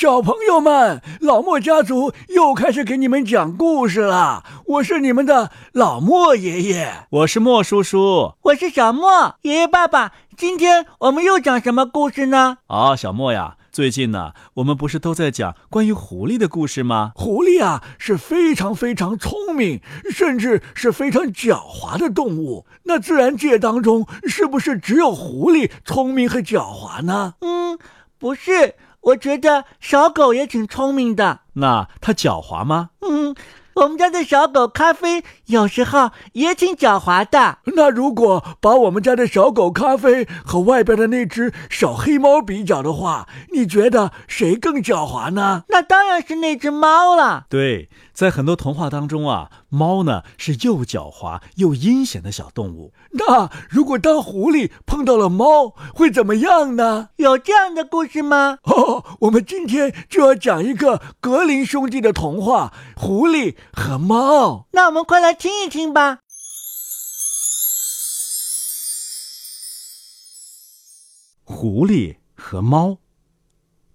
小朋友们，老莫家族又开始给你们讲故事了。我是你们的老莫爷爷，我是莫叔叔，我是小莫爷爷。爸爸，今天我们又讲什么故事呢？啊，小莫呀，最近呢，我们不是都在讲关于狐狸的故事吗？狐狸啊，是非常非常聪明，甚至是非常狡猾的动物。那自然界当中，是不是只有狐狸聪明和狡猾呢？嗯，不是。我觉得小狗也挺聪明的，那它狡猾吗？嗯，我们家的小狗咖啡有时候也挺狡猾的。那如果把我们家的小狗咖啡和外边的那只小黑猫比较的话，你觉得谁更狡猾呢？那当然是那只猫了。对，在很多童话当中啊。猫呢是又狡猾又阴险的小动物。那如果当狐狸碰到了猫，会怎么样呢？有这样的故事吗？哦，我们今天就要讲一个格林兄弟的童话《狐狸和猫》。那我们快来听一听吧。狐狸和猫，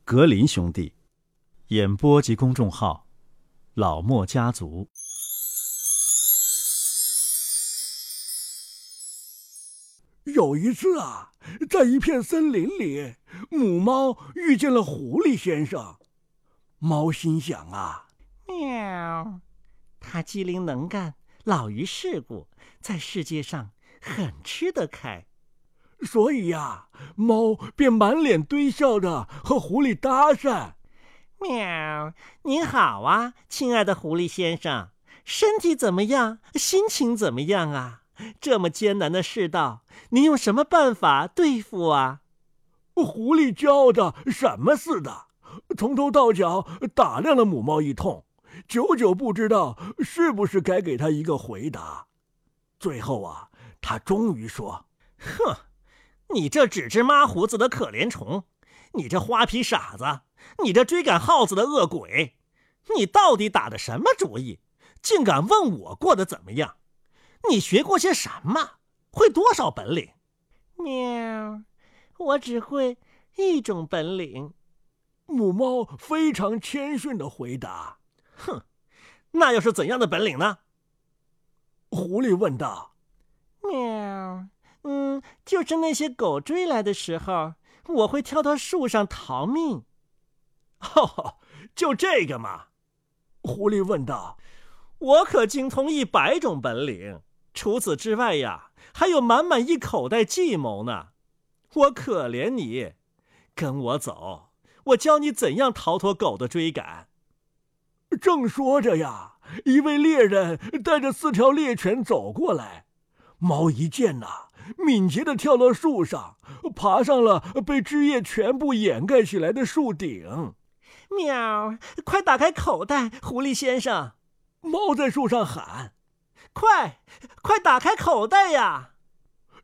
格林兄弟，演播及公众号，老莫家族。有一次啊，在一片森林里，母猫遇见了狐狸先生。猫心想啊，喵，他机灵能干，老于世故，在世界上很吃得开。所以呀，猫便满脸堆笑的和狐狸搭讪。喵，您好啊，亲爱的狐狸先生，身体怎么样？心情怎么样啊？这么艰难的世道，您用什么办法对付啊？狐狸骄傲的什么似的，从头到脚打量了母猫一通，久久不知道是不是该给他一个回答。最后啊，他终于说：“哼，你这只知抹胡子的可怜虫，你这花皮傻子，你这追赶耗子的恶鬼，你到底打的什么主意，竟敢问我过得怎么样？”你学过些什么？会多少本领？喵，我只会一种本领。母猫非常谦逊的回答：“哼，那又是怎样的本领呢？”狐狸问道。喵，嗯，就是那些狗追来的时候，我会跳到树上逃命。哦，就这个嘛？狐狸问道。我可精通一百种本领。除此之外呀，还有满满一口袋计谋呢。我可怜你，跟我走，我教你怎样逃脱狗的追赶。正说着呀，一位猎人带着四条猎犬走过来。猫一见呐，敏捷地跳到树上，爬上了被枝叶全部掩盖起来的树顶。喵！快打开口袋，狐狸先生！猫在树上喊。快，快打开口袋呀！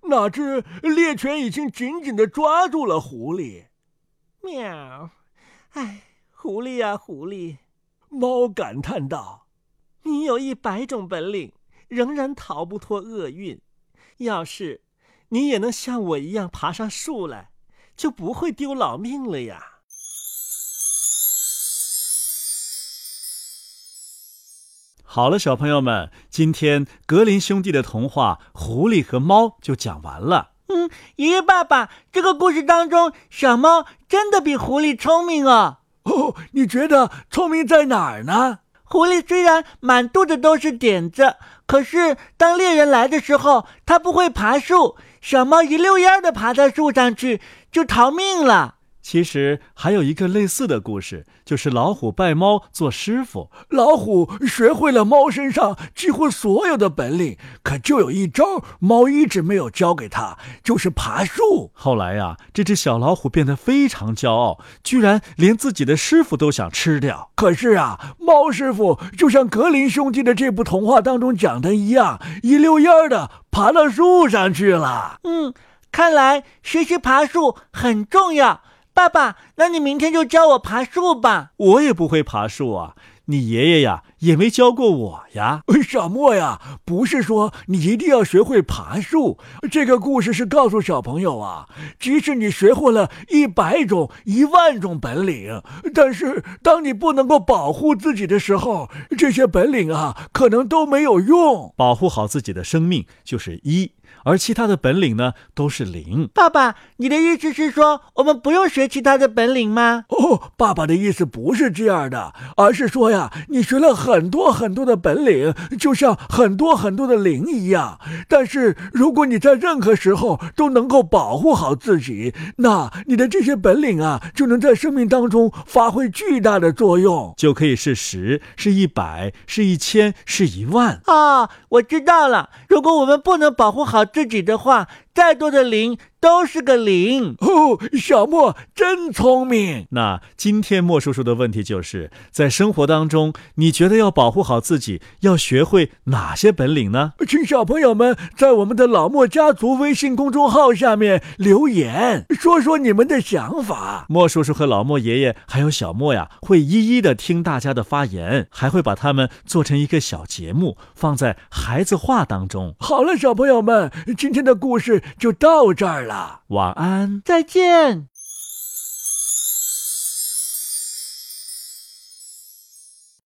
哪知猎犬已经紧紧地抓住了狐狸。喵！哎，狐狸呀，狐狸！猫感叹道：“你有一百种本领，仍然逃不脱厄运。要是你也能像我一样爬上树来，就不会丢老命了呀。”好了，小朋友们，今天格林兄弟的童话《狐狸和猫》就讲完了。嗯，爷爷爸爸，这个故事当中，小猫真的比狐狸聪明哦。哦，你觉得聪明在哪儿呢？狐狸虽然满肚子都是点子，可是当猎人来的时候，它不会爬树，小猫一溜烟的爬到树上去，就逃命了。其实还有一个类似的故事，就是老虎拜猫做师傅。老虎学会了猫身上几乎所有的本领，可就有一招猫一直没有教给他，就是爬树。后来呀，这只小老虎变得非常骄傲，居然连自己的师傅都想吃掉。可是啊，猫师傅就像格林兄弟的这部童话当中讲的一样，一溜烟儿的爬到树上去了。嗯，看来学习爬树很重要。爸爸，那你明天就教我爬树吧。我也不会爬树啊，你爷爷呀也没教过我呀。小莫呀，不是说你一定要学会爬树。这个故事是告诉小朋友啊，即使你学会了一百种、一万种本领，但是当你不能够保护自己的时候，这些本领啊，可能都没有用。保护好自己的生命就是一。而其他的本领呢，都是零。爸爸，你的意思是说，我们不用学其他的本领吗？哦，爸爸的意思不是这样的，而是说呀，你学了很多很多的本领，就像很多很多的零一样。但是，如果你在任何时候都能够保护好自己，那你的这些本领啊，就能在生命当中发挥巨大的作用，就可以是十，是一百，是一千，是一万。啊，我知道了。如果我们不能保护好，自己的话，再多的零。都是个零哦，小莫真聪明。那今天莫叔叔的问题就是在生活当中，你觉得要保护好自己，要学会哪些本领呢？请小朋友们在我们的老莫家族微信公众号下面留言，说说你们的想法。莫叔叔和老莫爷爷还有小莫呀，会一一的听大家的发言，还会把他们做成一个小节目，放在孩子话当中。好了，小朋友们，今天的故事就到这儿了。晚安，再见。